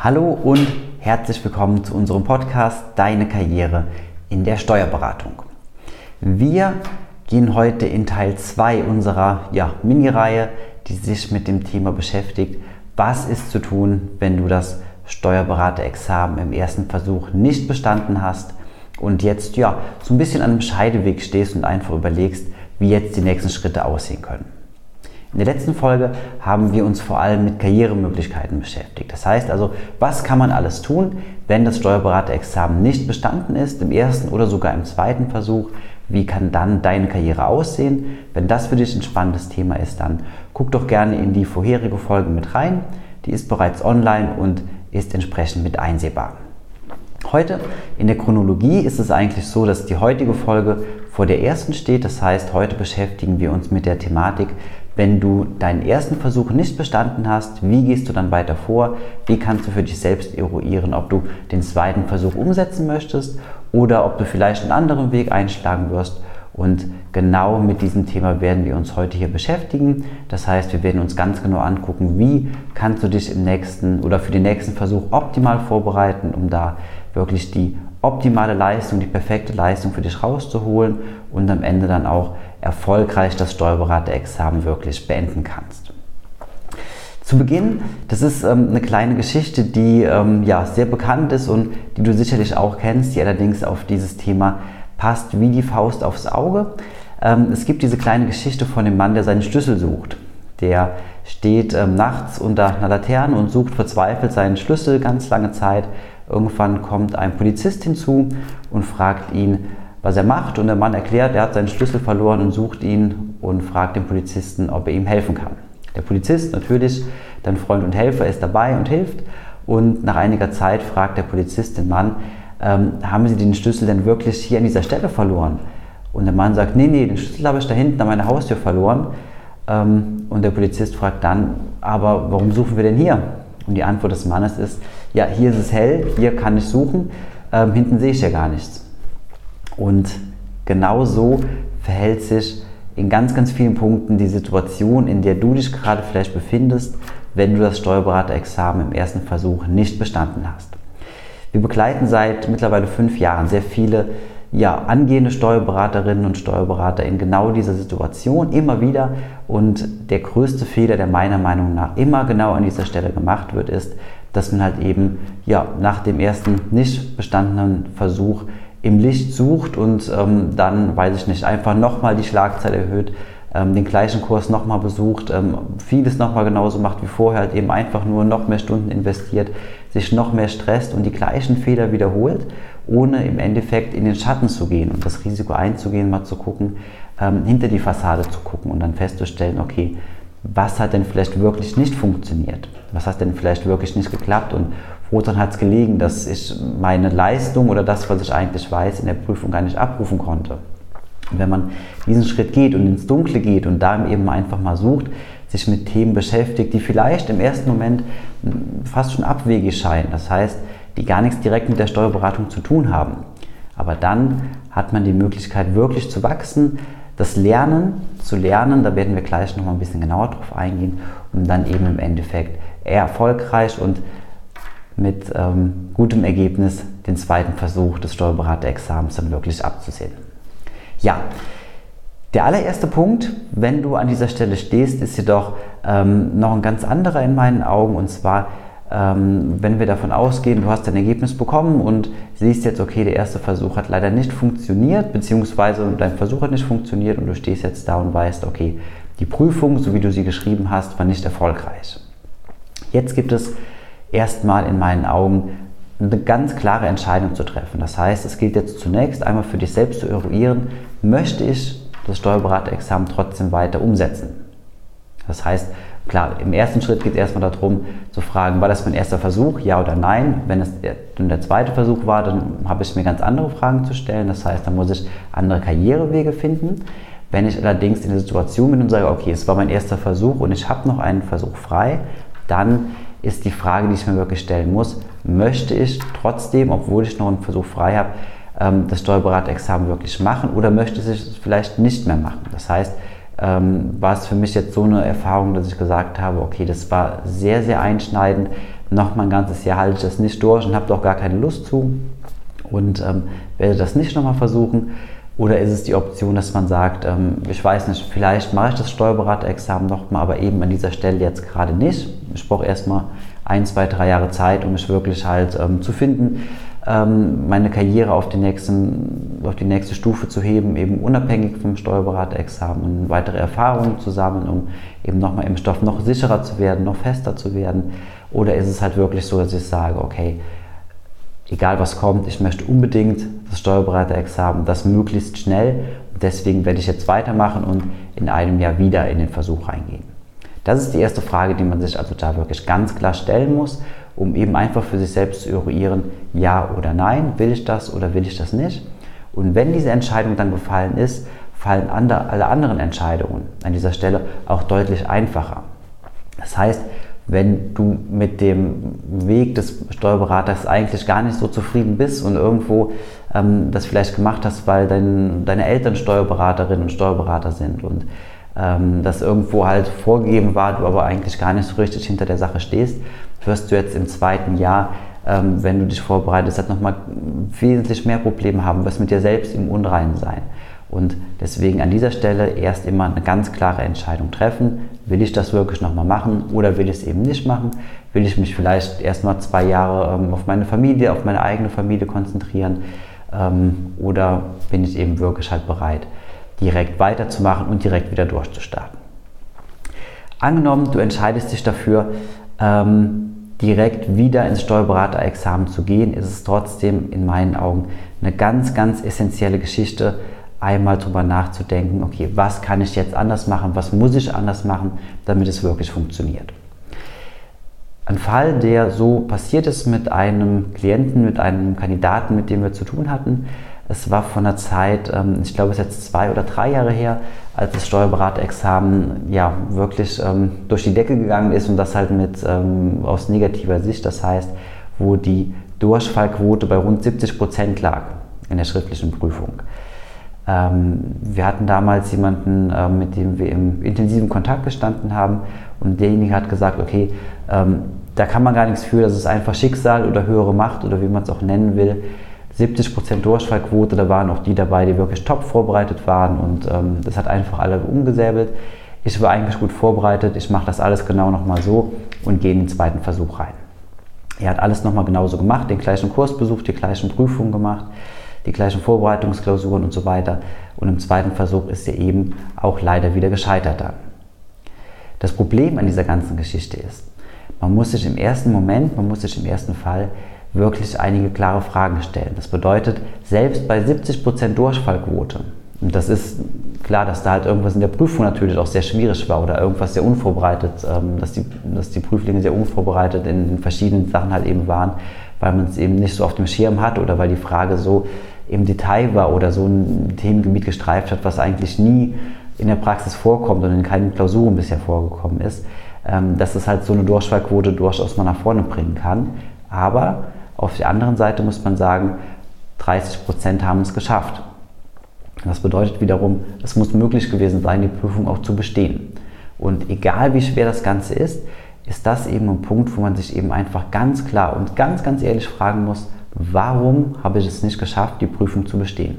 Hallo und herzlich willkommen zu unserem Podcast Deine Karriere in der Steuerberatung. Wir gehen heute in Teil 2 unserer ja, Mini-Reihe, die sich mit dem Thema beschäftigt, was ist zu tun, wenn du das Steuerberaterexamen im ersten Versuch nicht bestanden hast und jetzt ja so ein bisschen an einem Scheideweg stehst und einfach überlegst, wie jetzt die nächsten Schritte aussehen können. In der letzten Folge haben wir uns vor allem mit Karrieremöglichkeiten beschäftigt. Das heißt also, was kann man alles tun, wenn das Steuerberaterexamen nicht bestanden ist, im ersten oder sogar im zweiten Versuch? Wie kann dann deine Karriere aussehen? Wenn das für dich ein spannendes Thema ist, dann guck doch gerne in die vorherige Folge mit rein. Die ist bereits online und ist entsprechend mit einsehbar. Heute in der Chronologie ist es eigentlich so, dass die heutige Folge vor der ersten steht. Das heißt, heute beschäftigen wir uns mit der Thematik, wenn du deinen ersten Versuch nicht bestanden hast, wie gehst du dann weiter vor? Wie kannst du für dich selbst eruieren, ob du den zweiten Versuch umsetzen möchtest oder ob du vielleicht einen anderen Weg einschlagen wirst? Und genau mit diesem Thema werden wir uns heute hier beschäftigen. Das heißt, wir werden uns ganz genau angucken, wie kannst du dich im nächsten oder für den nächsten Versuch optimal vorbereiten, um da wirklich die optimale Leistung, die perfekte Leistung für dich rauszuholen und am Ende dann auch erfolgreich das Steuerberaterexamen wirklich beenden kannst. Zu Beginn, das ist ähm, eine kleine Geschichte, die ähm, ja, sehr bekannt ist und die du sicherlich auch kennst, die allerdings auf dieses Thema passt wie die Faust aufs Auge. Ähm, es gibt diese kleine Geschichte von dem Mann, der seinen Schlüssel sucht. Der steht ähm, nachts unter einer Laterne und sucht verzweifelt seinen Schlüssel ganz lange Zeit. Irgendwann kommt ein Polizist hinzu und fragt ihn, was er macht. Und der Mann erklärt, er hat seinen Schlüssel verloren und sucht ihn und fragt den Polizisten, ob er ihm helfen kann. Der Polizist, natürlich, dein Freund und Helfer, ist dabei und hilft. Und nach einiger Zeit fragt der Polizist den Mann, ähm, haben Sie den Schlüssel denn wirklich hier an dieser Stelle verloren? Und der Mann sagt, nee, nee, den Schlüssel habe ich da hinten an meiner Haustür verloren. Ähm, und der Polizist fragt dann, aber warum suchen wir denn hier? Und die Antwort des Mannes ist, ja, hier ist es hell, hier kann ich suchen, ähm, hinten sehe ich ja gar nichts. Und genau so verhält sich in ganz, ganz vielen Punkten die Situation, in der du dich gerade vielleicht befindest, wenn du das Steuerberaterexamen im ersten Versuch nicht bestanden hast. Wir begleiten seit mittlerweile fünf Jahren sehr viele ja, angehende Steuerberaterinnen und Steuerberater in genau dieser Situation immer wieder. Und der größte Fehler, der meiner Meinung nach immer genau an dieser Stelle gemacht wird, ist, dass man halt eben ja, nach dem ersten nicht bestandenen Versuch im Licht sucht und ähm, dann, weiß ich nicht, einfach nochmal die Schlagzeit erhöht, ähm, den gleichen Kurs nochmal besucht, ähm, vieles nochmal genauso macht wie vorher, halt eben einfach nur noch mehr Stunden investiert, sich noch mehr stresst und die gleichen Fehler wiederholt, ohne im Endeffekt in den Schatten zu gehen und das Risiko einzugehen, mal zu gucken, ähm, hinter die Fassade zu gucken und dann festzustellen, okay, was hat denn vielleicht wirklich nicht funktioniert? Was hat denn vielleicht wirklich nicht geklappt? Und woran hat es gelegen, dass ich meine Leistung oder das, was ich eigentlich weiß, in der Prüfung gar nicht abrufen konnte? Und wenn man diesen Schritt geht und ins Dunkle geht und da eben einfach mal sucht, sich mit Themen beschäftigt, die vielleicht im ersten Moment fast schon abwegig scheinen, das heißt, die gar nichts direkt mit der Steuerberatung zu tun haben. Aber dann hat man die Möglichkeit, wirklich zu wachsen, das Lernen zu lernen, da werden wir gleich noch mal ein bisschen genauer drauf eingehen, um dann eben im Endeffekt eher erfolgreich und mit ähm, gutem Ergebnis den zweiten Versuch des Steuerberaterexamens dann wirklich abzusehen. Ja, der allererste Punkt, wenn du an dieser Stelle stehst, ist jedoch ähm, noch ein ganz anderer in meinen Augen und zwar ähm, wenn wir davon ausgehen, du hast dein Ergebnis bekommen und siehst jetzt, okay, der erste Versuch hat leider nicht funktioniert, beziehungsweise dein Versuch hat nicht funktioniert und du stehst jetzt da und weißt, okay, die Prüfung, so wie du sie geschrieben hast, war nicht erfolgreich. Jetzt gibt es erstmal in meinen Augen eine ganz klare Entscheidung zu treffen. Das heißt, es gilt jetzt zunächst einmal für dich selbst zu eruieren, möchte ich das Steuerberaterexamen trotzdem weiter umsetzen? Das heißt, Klar, im ersten Schritt geht es erstmal darum zu fragen, war das mein erster Versuch, ja oder nein. Wenn es dann der zweite Versuch war, dann habe ich mir ganz andere Fragen zu stellen. Das heißt, dann muss ich andere Karrierewege finden. Wenn ich allerdings in der Situation bin und sage, okay, es war mein erster Versuch und ich habe noch einen Versuch frei, dann ist die Frage, die ich mir wirklich stellen muss, möchte ich trotzdem, obwohl ich noch einen Versuch frei habe, ähm, das Steuerberaterexamen wirklich machen oder möchte ich es vielleicht nicht mehr machen? Das heißt, ähm, war es für mich jetzt so eine Erfahrung, dass ich gesagt habe, okay, das war sehr, sehr einschneidend. Noch mal ein ganzes Jahr halte ich das nicht durch und habe doch gar keine Lust zu und ähm, werde das nicht nochmal versuchen. Oder ist es die Option, dass man sagt, ich weiß nicht, vielleicht mache ich das Steuerberaterexamen nochmal, aber eben an dieser Stelle jetzt gerade nicht. Ich brauche erstmal ein, zwei, drei Jahre Zeit, um mich wirklich halt ähm, zu finden, ähm, meine Karriere auf die, nächsten, auf die nächste Stufe zu heben, eben unabhängig vom Steuerberaterexamen, weitere Erfahrungen zu sammeln, um eben nochmal im Stoff noch sicherer zu werden, noch fester zu werden. Oder ist es halt wirklich so, dass ich sage, okay, egal was kommt, ich möchte unbedingt das Steuerberaterexamen, das möglichst schnell. deswegen werde ich jetzt weitermachen und in einem Jahr wieder in den Versuch reingehen. Das ist die erste Frage, die man sich also da wirklich ganz klar stellen muss, um eben einfach für sich selbst zu eruieren, ja oder nein, will ich das oder will ich das nicht. Und wenn diese Entscheidung dann gefallen ist, fallen alle anderen Entscheidungen an dieser Stelle auch deutlich einfacher. Das heißt, wenn du mit dem Weg des Steuerberaters eigentlich gar nicht so zufrieden bist und irgendwo ähm, das vielleicht gemacht hast, weil dein, deine Eltern Steuerberaterinnen und Steuerberater sind und ähm, das irgendwo halt vorgegeben war, du aber eigentlich gar nicht so richtig hinter der Sache stehst, wirst du jetzt im zweiten Jahr, ähm, wenn du dich vorbereitest, halt nochmal wesentlich mehr Probleme haben, wirst mit dir selbst im Unreinen sein. Und deswegen an dieser Stelle erst immer eine ganz klare Entscheidung treffen. Will ich das wirklich nochmal machen oder will ich es eben nicht machen? Will ich mich vielleicht erstmal zwei Jahre ähm, auf meine Familie, auf meine eigene Familie konzentrieren? Ähm, oder bin ich eben wirklich halt bereit, direkt weiterzumachen und direkt wieder durchzustarten? Angenommen, du entscheidest dich dafür, ähm, direkt wieder ins Steuerberaterexamen zu gehen, ist es trotzdem in meinen Augen eine ganz, ganz essentielle Geschichte, einmal darüber nachzudenken, okay, was kann ich jetzt anders machen, was muss ich anders machen, damit es wirklich funktioniert. Ein Fall, der so passiert ist mit einem Klienten, mit einem Kandidaten, mit dem wir zu tun hatten, es war von der Zeit, ähm, ich glaube es ist jetzt zwei oder drei Jahre her, als das Steuerberaterexamen ja wirklich ähm, durch die Decke gegangen ist und das halt mit ähm, aus negativer Sicht, das heißt, wo die Durchfallquote bei rund 70 Prozent lag in der schriftlichen Prüfung. Wir hatten damals jemanden, mit dem wir im intensiven Kontakt gestanden haben und derjenige hat gesagt, okay, da kann man gar nichts für, das ist einfach Schicksal oder höhere Macht oder wie man es auch nennen will. 70% Durchfallquote, da waren auch die dabei, die wirklich top vorbereitet waren und ähm, das hat einfach alle umgesäbelt. Ich war eigentlich gut vorbereitet, ich mache das alles genau nochmal so und gehe in den zweiten Versuch rein. Er hat alles nochmal genauso gemacht, den gleichen Kurs besucht, die gleichen Prüfungen gemacht die gleichen Vorbereitungsklausuren und so weiter. Und im zweiten Versuch ist er eben auch leider wieder gescheitert dann. Das Problem an dieser ganzen Geschichte ist, man muss sich im ersten Moment, man muss sich im ersten Fall wirklich einige klare Fragen stellen. Das bedeutet, selbst bei 70% Durchfallquote, und das ist klar, dass da halt irgendwas in der Prüfung natürlich auch sehr schwierig war oder irgendwas sehr unvorbereitet, ähm, dass die, dass die Prüflinge sehr unvorbereitet in verschiedenen Sachen halt eben waren, weil man es eben nicht so auf dem Schirm hat oder weil die Frage so im Detail war oder so ein Themengebiet gestreift hat, was eigentlich nie in der Praxis vorkommt und in keinen Klausuren bisher vorgekommen ist, dass es halt so eine Durchfallquote durchaus mal nach vorne bringen kann. Aber auf der anderen Seite muss man sagen, 30 Prozent haben es geschafft. Das bedeutet wiederum, es muss möglich gewesen sein, die Prüfung auch zu bestehen. Und egal wie schwer das Ganze ist, ist das eben ein Punkt, wo man sich eben einfach ganz klar und ganz, ganz ehrlich fragen muss, warum habe ich es nicht geschafft, die Prüfung zu bestehen?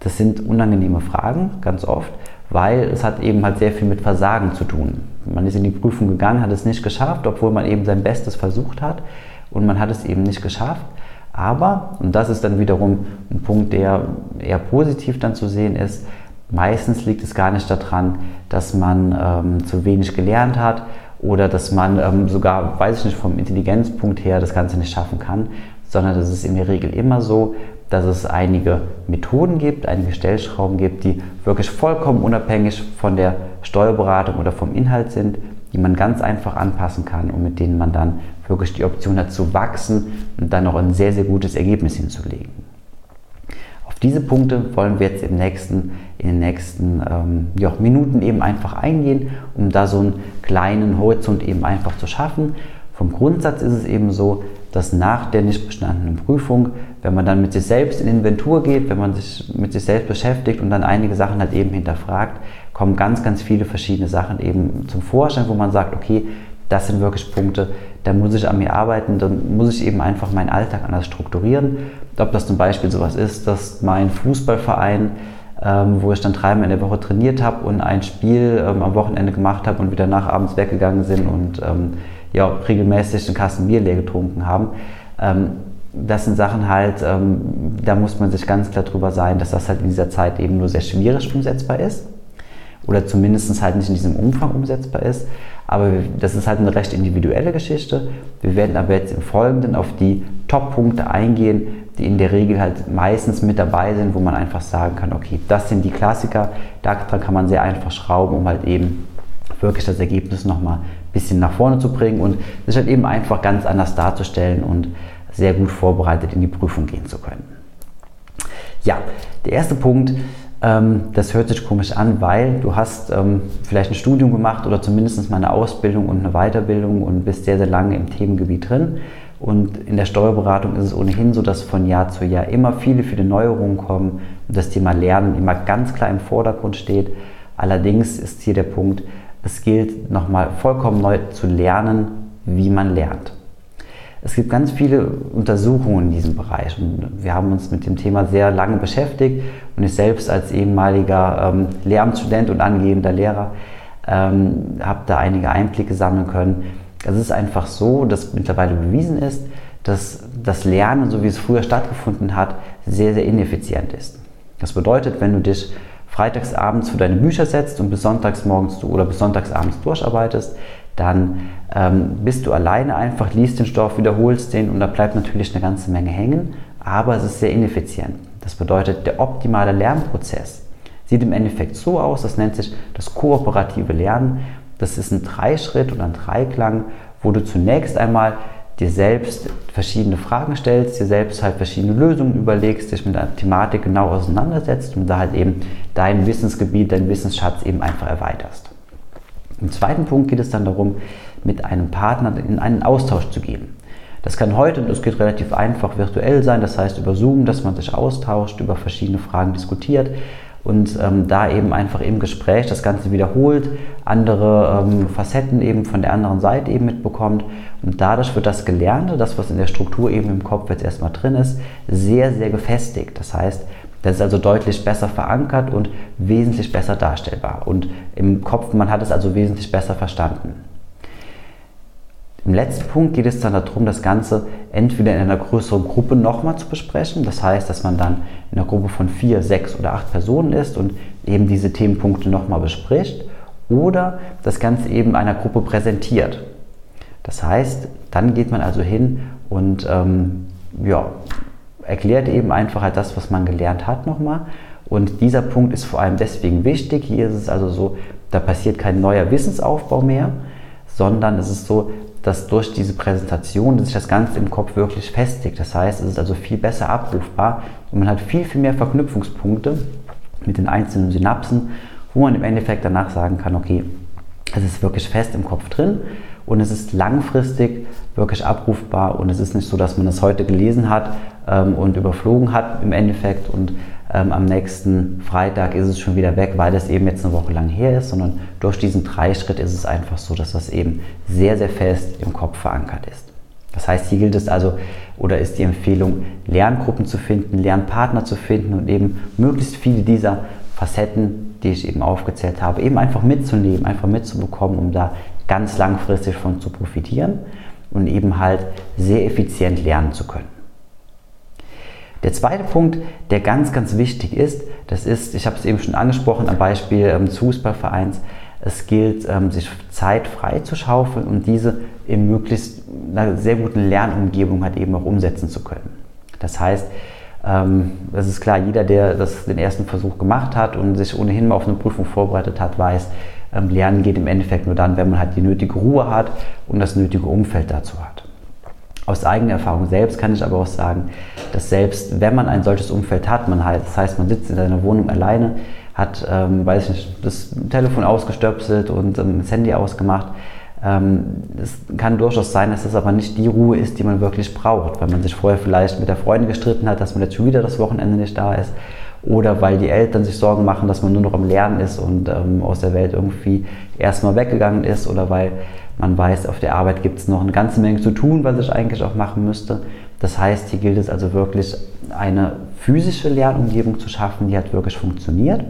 Das sind unangenehme Fragen, ganz oft, weil es hat eben halt sehr viel mit Versagen zu tun. Man ist in die Prüfung gegangen, hat es nicht geschafft, obwohl man eben sein Bestes versucht hat und man hat es eben nicht geschafft. Aber, und das ist dann wiederum ein Punkt, der eher positiv dann zu sehen ist, meistens liegt es gar nicht daran, dass man ähm, zu wenig gelernt hat oder dass man ähm, sogar, weiß ich nicht, vom Intelligenzpunkt her das Ganze nicht schaffen kann, sondern es ist in der Regel immer so, dass es einige Methoden gibt, einige Stellschrauben gibt, die wirklich vollkommen unabhängig von der Steuerberatung oder vom Inhalt sind, die man ganz einfach anpassen kann und mit denen man dann wirklich die Option hat zu wachsen und dann auch ein sehr, sehr gutes Ergebnis hinzulegen. Auf diese Punkte wollen wir jetzt im nächsten, in den nächsten ähm, ja, Minuten eben einfach eingehen, um da so einen kleinen Horizont eben einfach zu schaffen. Vom Grundsatz ist es eben so, dass nach der nicht bestandenen Prüfung, wenn man dann mit sich selbst in Inventur geht, wenn man sich mit sich selbst beschäftigt und dann einige Sachen halt eben hinterfragt, kommen ganz, ganz viele verschiedene Sachen eben zum Vorschein, wo man sagt, okay, das sind wirklich Punkte, da muss ich an mir arbeiten, da muss ich eben einfach meinen Alltag anders strukturieren. Ob das zum Beispiel sowas ist, dass mein Fußballverein, ähm, wo ich dann dreimal in der Woche trainiert habe und ein Spiel ähm, am Wochenende gemacht habe und wieder nach abends weggegangen sind und ähm, ja, regelmäßig einen Kasten Bier leer getrunken haben. Ähm, das sind Sachen halt, ähm, da muss man sich ganz klar drüber sein, dass das halt in dieser Zeit eben nur sehr schwierig umsetzbar ist oder zumindest halt nicht in diesem Umfang umsetzbar ist. Aber das ist halt eine recht individuelle Geschichte. Wir werden aber jetzt im Folgenden auf die Top-Punkte eingehen, die in der Regel halt meistens mit dabei sind, wo man einfach sagen kann, okay, das sind die Klassiker, daran kann man sehr einfach schrauben, um halt eben wirklich das Ergebnis nochmal ein bisschen nach vorne zu bringen und sich halt eben einfach ganz anders darzustellen und sehr gut vorbereitet in die Prüfung gehen zu können. Ja, der erste Punkt, das hört sich komisch an, weil du hast ähm, vielleicht ein Studium gemacht oder zumindest mal eine Ausbildung und eine Weiterbildung und bist sehr, sehr lange im Themengebiet drin. Und in der Steuerberatung ist es ohnehin so, dass von Jahr zu Jahr immer viele, viele Neuerungen kommen und das Thema Lernen immer ganz klar im Vordergrund steht. Allerdings ist hier der Punkt, es gilt nochmal vollkommen neu zu lernen, wie man lernt. Es gibt ganz viele Untersuchungen in diesem Bereich und wir haben uns mit dem Thema sehr lange beschäftigt und ich selbst als ehemaliger ähm, Lehramtsstudent und angehender Lehrer ähm, habe da einige Einblicke sammeln können. Es ist einfach so, dass mittlerweile bewiesen ist, dass das Lernen, so wie es früher stattgefunden hat, sehr, sehr ineffizient ist. Das bedeutet, wenn du dich freitagsabends für deine Bücher setzt und bis sonntags morgens oder bis sonntagsabends durcharbeitest, dann ähm, bist du alleine einfach, liest den Stoff, wiederholst den und da bleibt natürlich eine ganze Menge hängen, aber es ist sehr ineffizient. Das bedeutet, der optimale Lernprozess sieht im Endeffekt so aus, das nennt sich das kooperative Lernen. Das ist ein Dreischritt oder ein Dreiklang, wo du zunächst einmal dir selbst verschiedene Fragen stellst, dir selbst halt verschiedene Lösungen überlegst, dich mit der Thematik genau auseinandersetzt und da halt eben dein Wissensgebiet, dein Wissensschatz eben einfach erweiterst. Im zweiten Punkt geht es dann darum, mit einem Partner in einen Austausch zu gehen. Das kann heute, und das geht relativ einfach, virtuell sein, das heißt über Zoom, dass man sich austauscht, über verschiedene Fragen diskutiert und ähm, da eben einfach im Gespräch das Ganze wiederholt, andere ähm, Facetten eben von der anderen Seite eben mitbekommt und dadurch wird das Gelernte, das was in der Struktur eben im Kopf jetzt erstmal drin ist, sehr, sehr gefestigt. Das heißt, das ist also deutlich besser verankert und wesentlich besser darstellbar. Und im Kopf, man hat es also wesentlich besser verstanden. Im letzten Punkt geht es dann darum, das Ganze entweder in einer größeren Gruppe nochmal zu besprechen. Das heißt, dass man dann in einer Gruppe von vier, sechs oder acht Personen ist und eben diese Themenpunkte nochmal bespricht. Oder das Ganze eben einer Gruppe präsentiert. Das heißt, dann geht man also hin und ähm, ja, erklärt eben einfach halt das, was man gelernt hat nochmal. Und dieser Punkt ist vor allem deswegen wichtig. Hier ist es also so, da passiert kein neuer Wissensaufbau mehr, sondern es ist so, dass durch diese Präsentation sich das Ganze im Kopf wirklich festigt. Das heißt, es ist also viel besser abrufbar und man hat viel, viel mehr Verknüpfungspunkte mit den einzelnen Synapsen, wo man im Endeffekt danach sagen kann, okay, es ist wirklich fest im Kopf drin und es ist langfristig wirklich abrufbar. Und es ist nicht so, dass man es heute gelesen hat ähm, und überflogen hat im Endeffekt. Und ähm, am nächsten Freitag ist es schon wieder weg, weil das eben jetzt eine Woche lang her ist, sondern durch diesen Dreischritt ist es einfach so, dass das eben sehr, sehr fest im Kopf verankert ist. Das heißt, hier gilt es also oder ist die Empfehlung, Lerngruppen zu finden, Lernpartner zu finden und eben möglichst viele dieser Facetten, die ich eben aufgezählt habe, eben einfach mitzunehmen, einfach mitzubekommen, um da ganz langfristig von zu profitieren und eben halt sehr effizient lernen zu können. Der zweite Punkt, der ganz, ganz wichtig ist, das ist, ich habe es eben schon angesprochen am Beispiel ähm, des Fußballvereins, es gilt, ähm, sich Zeit frei zu schaufeln und diese in möglichst einer sehr guten Lernumgebung halt eben auch umsetzen zu können. Das heißt, ähm, das ist klar, jeder, der das, den ersten Versuch gemacht hat und sich ohnehin mal auf eine Prüfung vorbereitet hat, weiß, Lernen geht im Endeffekt nur dann, wenn man halt die nötige Ruhe hat und das nötige Umfeld dazu hat. Aus eigener Erfahrung selbst kann ich aber auch sagen, dass selbst wenn man ein solches Umfeld hat, man halt, das heißt, man sitzt in seiner Wohnung alleine, hat, ähm, weiß ich nicht, das Telefon ausgestöpselt und ähm, das Handy ausgemacht, Ähm, es kann durchaus sein, dass es aber nicht die Ruhe ist, die man wirklich braucht, weil man sich vorher vielleicht mit der Freundin gestritten hat, dass man jetzt schon wieder das Wochenende nicht da ist oder weil die Eltern sich Sorgen machen, dass man nur noch am Lernen ist und ähm, aus der Welt irgendwie erstmal weggegangen ist oder weil man weiß, auf der Arbeit gibt es noch eine ganze Menge zu tun, was ich eigentlich auch machen müsste. Das heißt, hier gilt es also wirklich, eine physische Lernumgebung zu schaffen, die halt wirklich funktioniert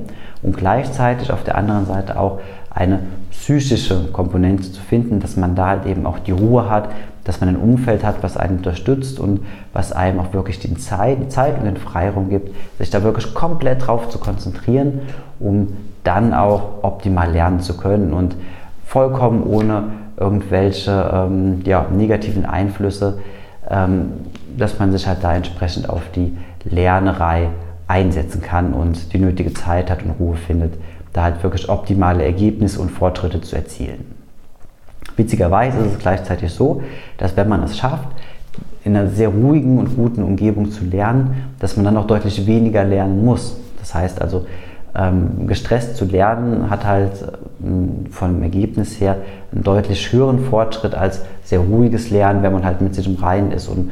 und gleichzeitig auf der anderen Seite auch eine psychische Komponente zu finden, dass man da halt eben auch die Ruhe hat, dass man ein Umfeld hat, was einen unterstützt und was einem auch wirklich die Zeit, Zeit und den Freiraum gibt, sich da wirklich komplett drauf zu konzentrieren, um dann auch optimal lernen zu können und vollkommen ohne irgendwelche ähm, ja, negativen Einflüsse, ähm, dass man sich halt da entsprechend auf die Lernerei einsetzen kann und die nötige Zeit hat und Ruhe findet, da halt wirklich optimale Ergebnisse und Fortschritte zu erzielen. Witzigerweise ist es gleichzeitig so, dass wenn man es schafft, in einer sehr ruhigen und guten Umgebung zu lernen, dass man dann auch deutlich weniger lernen muss. Das heißt also, ähm, gestresst zu lernen hat halt ähm, vom Ergebnis her einen deutlich höheren Fortschritt als sehr ruhiges Lernen, wenn man halt mit sich im Reinen ist und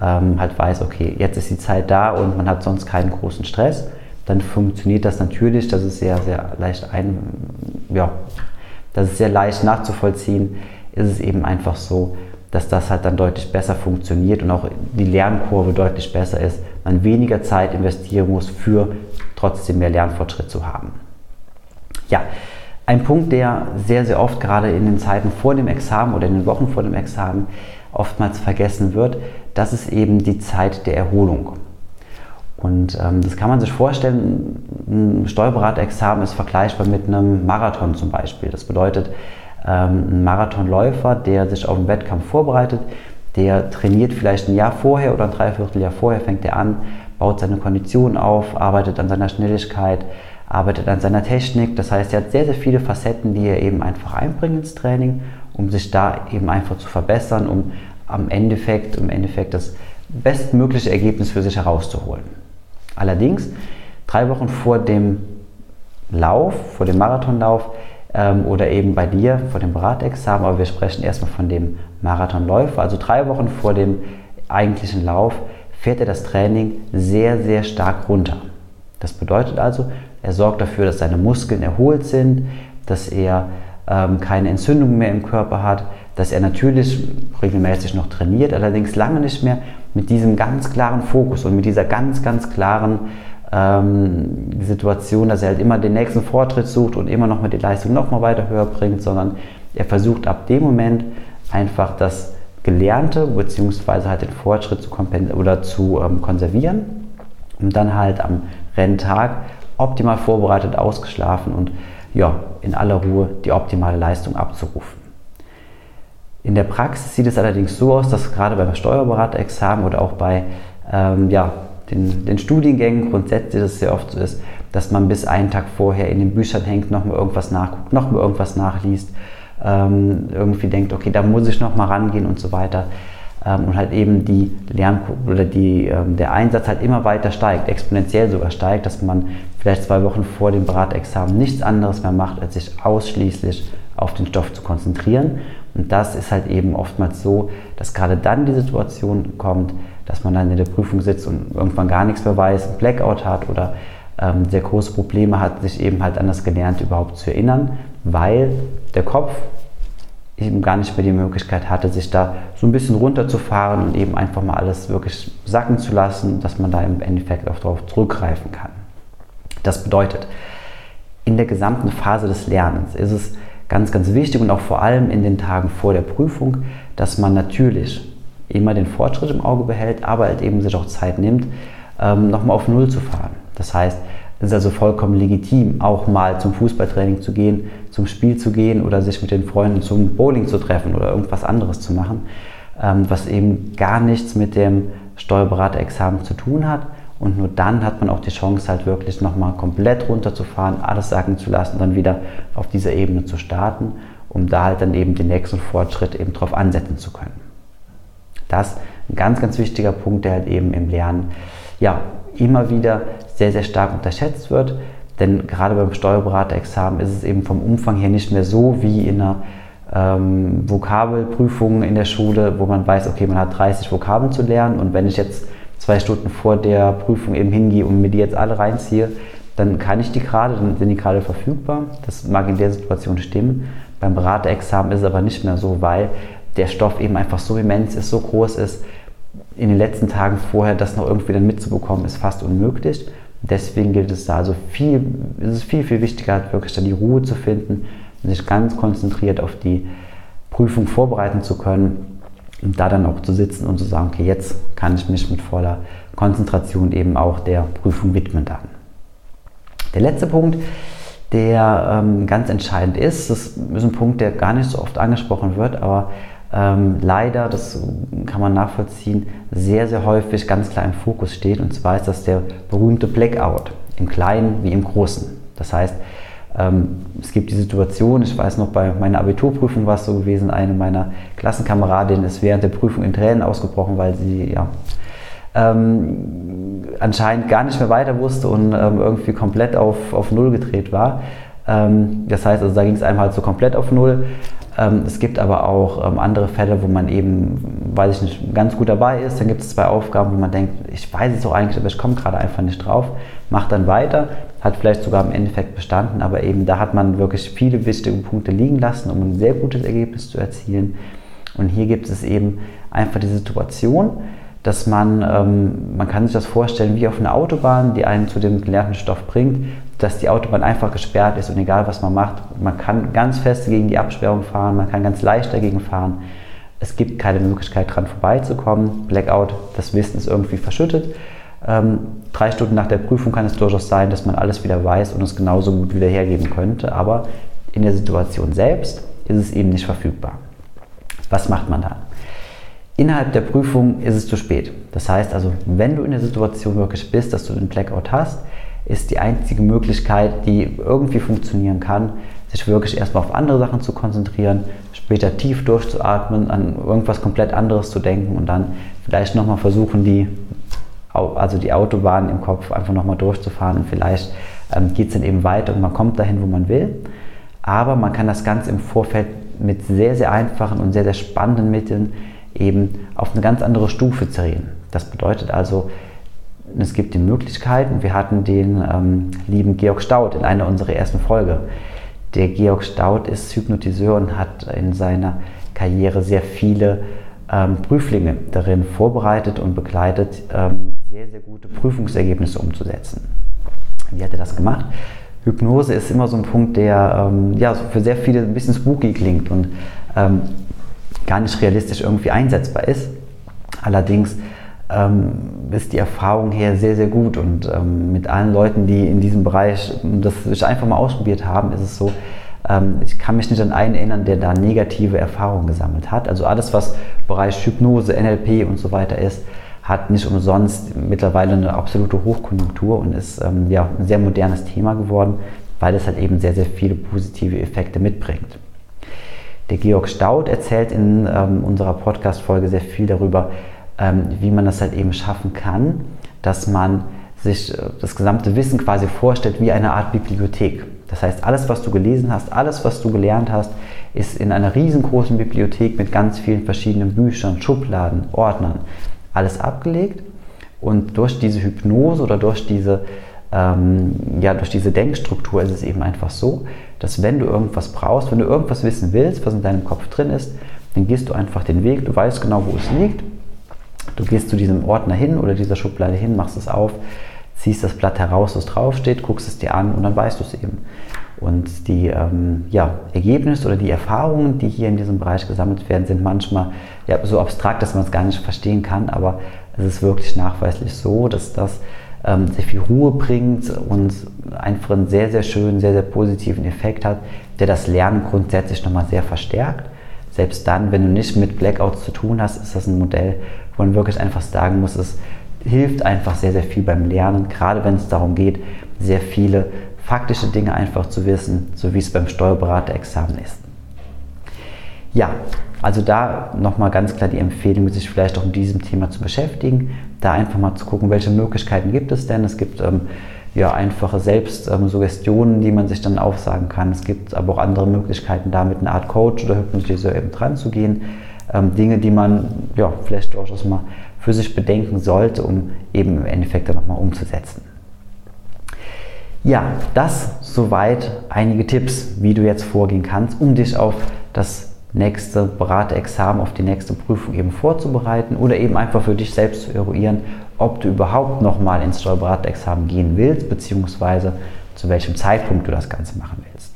ähm, halt weiß, okay, jetzt ist die Zeit da und man hat sonst keinen großen Stress. Dann funktioniert das natürlich, das ist sehr, sehr leicht ein, ja, das ist sehr leicht nachzuvollziehen, ist es eben einfach so, dass das halt dann deutlich besser funktioniert und auch die Lernkurve deutlich besser ist, man weniger Zeit investieren muss für trotzdem mehr Lernfortschritt zu haben. Ja, ein Punkt, der sehr, sehr oft gerade in den Zeiten vor dem Examen oder in den Wochen vor dem Examen oftmals vergessen wird, das ist eben die Zeit der Erholung. Und ähm, das kann man sich vorstellen, ein Steuerberaterexamen ist vergleichbar mit einem Marathon zum Beispiel. Das bedeutet, ähm, ein Marathonläufer, der sich auf einen Wettkampf vorbereitet, der trainiert vielleicht ein Jahr vorher oder ein Dreivierteljahr vorher, fängt er an, baut seine Kondition auf, arbeitet an seiner Schnelligkeit, arbeitet an seiner Technik. Das heißt, er hat sehr, sehr viele Facetten, die er eben einfach einbringt ins Training, um sich da eben einfach zu verbessern, um am Endeffekt, im Endeffekt das bestmögliche Ergebnis für sich herauszuholen. Allerdings, drei Wochen vor dem Lauf, vor dem Marathonlauf ähm, oder eben bei dir vor dem Beratexamen, aber wir sprechen erstmal von dem Marathonläufer, also drei Wochen vor dem eigentlichen Lauf, fährt er das Training sehr, sehr stark runter. Das bedeutet also, er sorgt dafür, dass seine Muskeln erholt sind, dass er ähm, keine Entzündungen mehr im Körper hat, dass er natürlich regelmäßig noch trainiert, allerdings lange nicht mehr mit diesem ganz klaren Fokus und mit dieser ganz, ganz klaren ähm, Situation, dass er halt immer den nächsten Vortritt sucht und immer noch mal die Leistung noch mal weiter höher bringt, sondern er versucht ab dem Moment einfach das Gelernte bzw. halt den Fortschritt zu, oder zu ähm, konservieren, um dann halt am Renntag optimal vorbereitet, ausgeschlafen und ja, in aller Ruhe die optimale Leistung abzurufen. In der Praxis sieht es allerdings so aus, dass gerade beim Steuerberaterexamen oder auch bei ähm, ja, den, den, Studiengängen grundsätzlich das sehr oft so ist, dass man bis einen Tag vorher in den Büchern hängt, nochmal irgendwas nachguckt, nochmal irgendwas nachliest, ähm, irgendwie denkt, okay, da muss ich nochmal rangehen und so weiter. Ähm, und halt eben die Lern oder die, ähm, der Einsatz halt immer weiter steigt, exponentiell sogar steigt, dass man vielleicht zwei Wochen vor dem Beratexamen nichts anderes mehr macht, als sich ausschließlich auf den Stoff zu konzentrieren. Und das ist halt eben oftmals so, dass gerade dann die Situation kommt, dass man dann in der Prüfung sitzt und irgendwann gar nichts mehr weiß, ein Blackout hat oder ähm, sehr große Probleme hat, sich eben halt an das Gelernte überhaupt zu erinnern, weil der Kopf eben gar nicht mehr die Möglichkeit hatte, sich da so ein bisschen runterzufahren und eben einfach mal alles wirklich sacken zu lassen, dass man da im Endeffekt auch darauf zurückgreifen kann. Das bedeutet, in der gesamten Phase des Lernens ist es ganz, ganz wichtig und auch vor allem in den Tagen vor der Prüfung, dass man natürlich immer den Fortschritt im Auge behält, aber halt eben sich auch Zeit nimmt, ähm, nochmal auf Null zu fahren. Das heißt, es ist also vollkommen legitim, auch mal zum Fußballtraining zu gehen, zum Spiel zu gehen oder sich mit den Freunden zum Bowling zu treffen oder irgendwas anderes zu machen, ähm, was eben gar nichts mit dem Steuerberaterexamen zu tun hat. Und nur dann hat man auch die Chance, halt wirklich nochmal komplett runterzufahren, alles sagen zu lassen, dann wieder auf dieser Ebene zu starten, um da halt dann eben den nächsten Fortschritt eben drauf ansetzen zu können. Das ist ein ganz, ganz wichtiger Punkt, der halt eben im Lernen ja immer wieder sehr, sehr stark unterschätzt wird. Denn gerade beim Steuerberaterexamen ist es eben vom Umfang her nicht mehr so wie in einer ähm, Vokabelprüfungen in der Schule, wo man weiß, okay, man hat 30 Vokabeln zu lernen und wenn ich jetzt zwei Stunden vor der Prüfung eben hingehe und mir die jetzt alle reinziehe, dann kann ich die gerade, dann sind die gerade verfügbar. Das mag in der Situation stimmen. Beim Beraterexamen ist es aber nicht mehr so, weil der Stoff eben einfach so immens ist, so groß ist. In den letzten Tagen vorher das noch irgendwie dann mitzubekommen, ist fast unmöglich. Deswegen gilt es da also viel, ist es viel, viel wichtiger, wirklich dann die Ruhe zu finden und sich ganz konzentriert auf die Prüfung vorbereiten zu können und da dann auch zu sitzen und zu sagen, okay, jetzt kann ich mich mit voller Konzentration eben auch der Prüfung widmen dann. Der letzte Punkt, der ähm, ganz entscheidend ist, das ist ein Punkt, der gar nicht so oft angesprochen wird, aber ähm, leider, das kann man nachvollziehen, sehr, sehr häufig ganz klar im Fokus steht. Und zwar ist das der berühmte Blackout, im Kleinen wie im Großen. Das heißt, es gibt die Situation, ich weiß noch, bei meiner Abiturprüfung war es so gewesen, eine meiner Klassenkameradinnen ist während der Prüfung in Tränen ausgebrochen, weil sie ja, ähm, anscheinend gar nicht mehr weiter wusste und ähm, irgendwie komplett auf, auf Null gedreht war. Ähm, das heißt, also da ging es einem halt so komplett auf Null. Ähm, es gibt aber auch ähm, andere Fälle, wo man eben, weiß ich nicht, ganz gut dabei ist. Dann gibt es zwei Aufgaben, wo man denkt, ich weiß es auch eigentlich, aber ich komme gerade einfach nicht drauf. Macht dann weiter, hat vielleicht sogar im Endeffekt bestanden, aber eben da hat man wirklich viele wichtige Punkte liegen lassen, um ein sehr gutes Ergebnis zu erzielen. Und hier gibt es eben einfach die Situation, dass man, ähm, man kann sich das vorstellen wie auf einer Autobahn, die einen zu dem gelernten Stoff bringt, dass die Autobahn einfach gesperrt ist und egal was man macht, man kann ganz fest gegen die Absperrung fahren, man kann ganz leicht dagegen fahren. Es gibt keine Möglichkeit dran vorbeizukommen. Blackout, das Wissen ist irgendwie verschüttet. Ähm, drei Stunden nach der Prüfung kann es durchaus sein, dass man alles wieder weiß und es genauso gut wieder hergeben könnte, aber in der Situation selbst ist es eben nicht verfügbar. Was macht man dann? Innerhalb der Prüfung ist es zu spät. Das heißt also, wenn du in der Situation wirklich bist, dass du den Blackout hast, ist die einzige Möglichkeit, die irgendwie funktionieren kann, sich wirklich erstmal auf andere Sachen zu konzentrieren, später tief durchzuatmen, an irgendwas komplett anderes zu denken und dann vielleicht nochmal versuchen, die, also die Autobahn im Kopf einfach nochmal durchzufahren und vielleicht ähm, geht es dann eben weiter und man kommt dahin, wo man will. Aber man kann das Ganze im Vorfeld mit sehr, sehr einfachen und sehr, sehr spannenden Mitteln eben auf eine ganz andere Stufe drehen. Das bedeutet also, es gibt die Möglichkeit, und wir hatten den ähm, lieben Georg Staud in einer unserer ersten Folge. Der Georg Staud ist Hypnotiseur und hat in seiner Karriere sehr viele ähm, Prüflinge darin vorbereitet und begleitet, ähm, sehr, sehr gute Prüfungsergebnisse umzusetzen. Wie hat er das gemacht? Hypnose ist immer so ein Punkt, der ähm, ja, für sehr viele ein bisschen spooky klingt und ähm, gar nicht realistisch irgendwie einsetzbar ist. Allerdings ähm, ist die Erfahrung her sehr, sehr gut und ähm, mit allen Leuten, die in diesem Bereich das sich einfach mal ausprobiert haben, ist es so, ähm, ich kann mich nicht an einen erinnern, der da negative Erfahrungen gesammelt hat. Also alles, was Bereich Hypnose, NLP und so weiter ist, hat nicht umsonst mittlerweile eine absolute Hochkonjunktur und ist ähm, ja, ein sehr modernes Thema geworden, weil es halt eben sehr, sehr viele positive Effekte mitbringt. Der Georg Staud erzählt in ähm, unserer Podcast-Folge sehr viel darüber, ähm, wie man das halt eben schaffen kann, dass man sich äh, das gesamte Wissen quasi vorstellt wie eine Art Bibliothek. Das heißt, alles, was du gelesen hast, alles, was du gelernt hast, ist in einer riesengroßen Bibliothek mit ganz vielen verschiedenen Büchern, Schubladen, Ordnern, alles abgelegt. Und durch diese Hypnose oder durch diese, ähm, ja, durch diese Denkstruktur ist es eben einfach so, dass wenn du irgendwas brauchst, wenn du irgendwas wissen willst, was in deinem Kopf drin ist, dann gehst du einfach den Weg, du weißt genau, wo es liegt. Du gehst zu diesem Ordner hin oder dieser Schublade hin, machst es auf, ziehst das Blatt heraus, was draufsteht, guckst es dir an und dann weißt du es eben. Und die ähm, ja, Ergebnisse oder die Erfahrungen, die hier in diesem Bereich gesammelt werden, sind manchmal ja, so abstrakt, dass man es gar nicht verstehen kann, aber es ist wirklich nachweislich so, dass das ähm, sehr viel Ruhe bringt und einfach einen sehr, sehr schönen, sehr, sehr positiven Effekt hat, der das Lernen grundsätzlich nochmal sehr verstärkt. Selbst dann, wenn du nicht mit Blackouts zu tun hast, ist das ein Modell, wo man wirklich einfach sagen muss, es hilft einfach sehr, sehr viel beim Lernen, gerade wenn es darum geht, sehr viele faktische Dinge einfach zu wissen, so wie es beim Steuerberaterexamen ist. Ja, also da nochmal ganz klar die Empfehlung, sich vielleicht auch mit diesem Thema zu beschäftigen, da einfach mal zu gucken, welche Möglichkeiten gibt es denn. Es gibt ähm, ja, einfache Selbstsuggestionen, die man sich dann aufsagen kann. Es gibt aber auch andere Möglichkeiten, da mit einer Art Coach oder Hypnotiseur eben dran zu gehen. Ähm, Dinge, die man ja, vielleicht durchaus mal für sich bedenken sollte, um eben im Endeffekt dann nochmal umzusetzen. Ja, das soweit einige Tipps, wie du jetzt vorgehen kannst, um dich auf das nächste Beraterexamen, auf die nächste Prüfung eben vorzubereiten oder eben einfach für dich selbst zu eruieren, ob du überhaupt nochmal ins Steuerberaterexamen gehen willst, beziehungsweise zu welchem Zeitpunkt du das Ganze machen willst.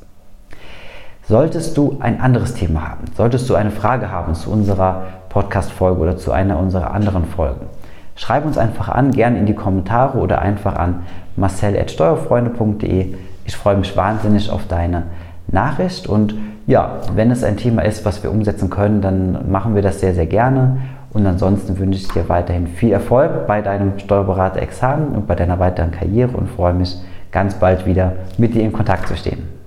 Solltest du ein anderes Thema haben, solltest du eine Frage haben zu unserer Podcast-Folge oder zu einer unserer anderen Folgen, schreib uns einfach an, gerne in die Kommentare oder einfach an marcel.steuerfreunde.de. Ich freue mich wahnsinnig auf deine Nachricht und ja, wenn es ein Thema ist, was wir umsetzen können, dann machen wir das sehr, sehr gerne. Und ansonsten wünsche ich dir weiterhin viel Erfolg bei deinem Steuerberater-Examen und bei deiner weiteren Karriere und freue mich ganz bald wieder mit dir in Kontakt zu stehen.